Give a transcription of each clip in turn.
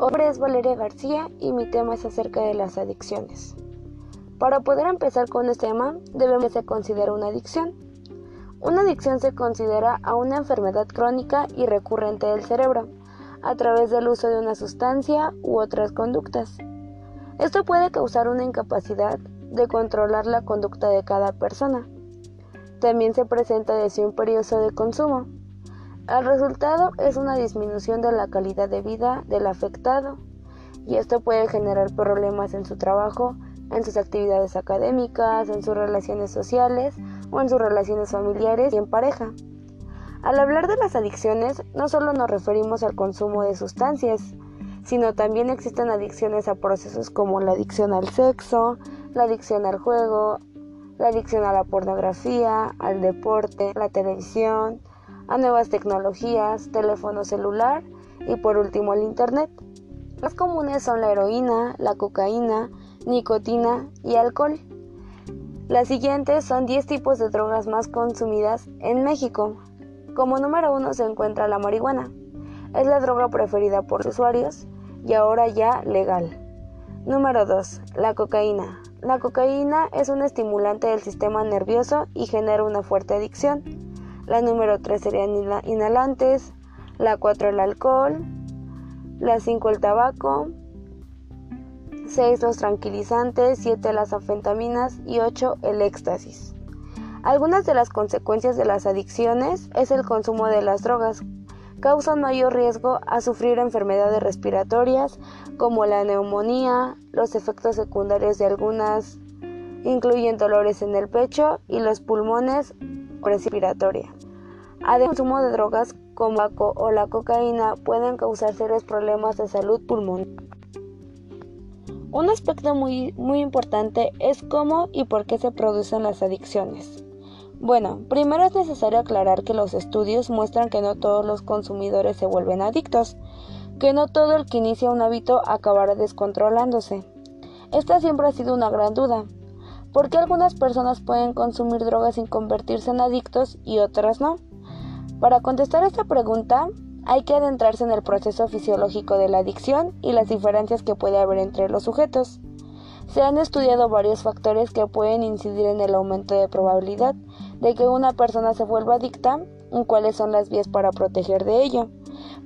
nombre es Valeria García y mi tema es acerca de las adicciones. Para poder empezar con este tema, debemos considerar una adicción. Una adicción se considera a una enfermedad crónica y recurrente del cerebro, a través del uso de una sustancia u otras conductas. Esto puede causar una incapacidad de controlar la conducta de cada persona. También se presenta desde un periodo de consumo, el resultado es una disminución de la calidad de vida del afectado y esto puede generar problemas en su trabajo, en sus actividades académicas, en sus relaciones sociales o en sus relaciones familiares y en pareja. Al hablar de las adicciones, no solo nos referimos al consumo de sustancias, sino también existen adicciones a procesos como la adicción al sexo, la adicción al juego, la adicción a la pornografía, al deporte, la televisión, a nuevas tecnologías, teléfono celular y por último el Internet. Las comunes son la heroína, la cocaína, nicotina y alcohol. Las siguientes son 10 tipos de drogas más consumidas en México. Como número uno se encuentra la marihuana. Es la droga preferida por los usuarios y ahora ya legal. Número 2. La cocaína. La cocaína es un estimulante del sistema nervioso y genera una fuerte adicción. La número 3 serían inhalantes. La 4 el alcohol. La 5 el tabaco. 6 los tranquilizantes. 7 las anfetaminas. Y 8 el éxtasis. Algunas de las consecuencias de las adicciones es el consumo de las drogas. Causan mayor riesgo a sufrir enfermedades respiratorias como la neumonía, los efectos secundarios de algunas incluyen dolores en el pecho y los pulmones respiratoria. Además, el consumo de drogas como el o la cocaína pueden causar serios problemas de salud pulmonar. Un aspecto muy, muy importante es cómo y por qué se producen las adicciones. Bueno, primero es necesario aclarar que los estudios muestran que no todos los consumidores se vuelven adictos, que no todo el que inicia un hábito acabará descontrolándose. Esta siempre ha sido una gran duda, ¿Por qué algunas personas pueden consumir drogas sin convertirse en adictos y otras no? Para contestar esta pregunta, hay que adentrarse en el proceso fisiológico de la adicción y las diferencias que puede haber entre los sujetos. Se han estudiado varios factores que pueden incidir en el aumento de probabilidad de que una persona se vuelva adicta y cuáles son las vías para proteger de ello.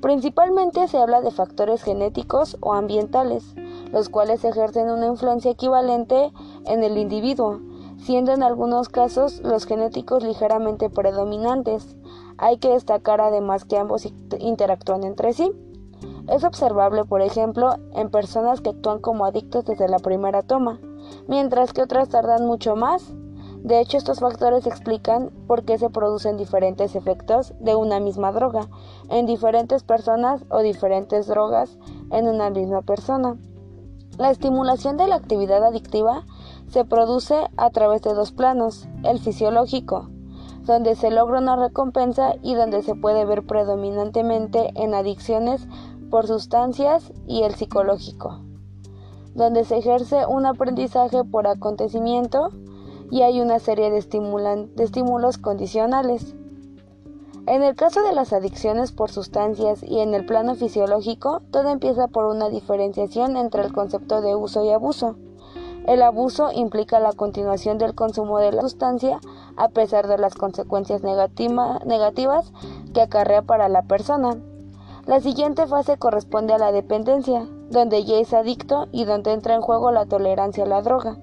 Principalmente se habla de factores genéticos o ambientales, los cuales ejercen una influencia equivalente en el individuo, siendo en algunos casos los genéticos ligeramente predominantes. Hay que destacar además que ambos interactúan entre sí. Es observable, por ejemplo, en personas que actúan como adictos desde la primera toma, mientras que otras tardan mucho más. De hecho, estos factores explican por qué se producen diferentes efectos de una misma droga en diferentes personas o diferentes drogas en una misma persona. La estimulación de la actividad adictiva se produce a través de dos planos, el fisiológico, donde se logra una recompensa y donde se puede ver predominantemente en adicciones por sustancias, y el psicológico, donde se ejerce un aprendizaje por acontecimiento y hay una serie de, estímulos condicionales. En el caso de las adicciones por sustancias y en el plano fisiológico, todo empieza por una diferenciación entre el concepto de uso y abuso. El abuso implica la continuación del consumo de la sustancia a pesar de las consecuencias negativas que acarrea para la persona. La siguiente fase corresponde a la dependencia, donde ya es adicto y donde entra en juego la tolerancia a la droga.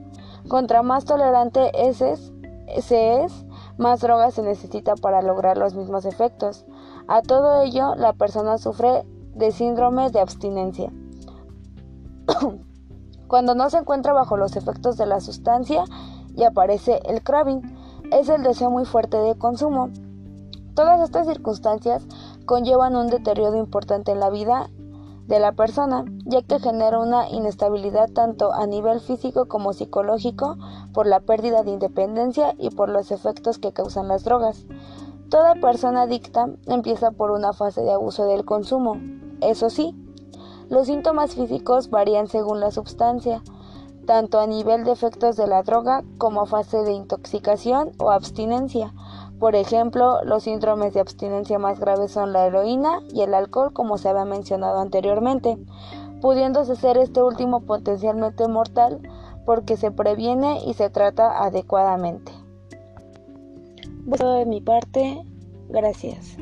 Contra más tolerante se es, más drogas se necesita para lograr los mismos efectos. A todo ello, la persona sufre de síndrome de abstinencia. Cuando no se encuentra bajo los efectos de la sustancia y aparece el craving, es el deseo muy fuerte de consumo. Todas estas circunstancias conllevan un deterioro importante en la vida de la persona, ya que genera una inestabilidad tanto a nivel físico como psicológico por la pérdida de independencia y por los efectos que causan las drogas. Toda persona adicta empieza por una fase de abuso del consumo. Eso sí, los síntomas físicos varían según la sustancia, tanto a nivel de efectos de la droga como fase de intoxicación o abstinencia. Por ejemplo, los síndromes de abstinencia más graves son la heroína y el alcohol, como se había mencionado anteriormente. pudiéndose ser este último potencialmente mortal porque se previene y se trata adecuadamente. De mi parte, gracias.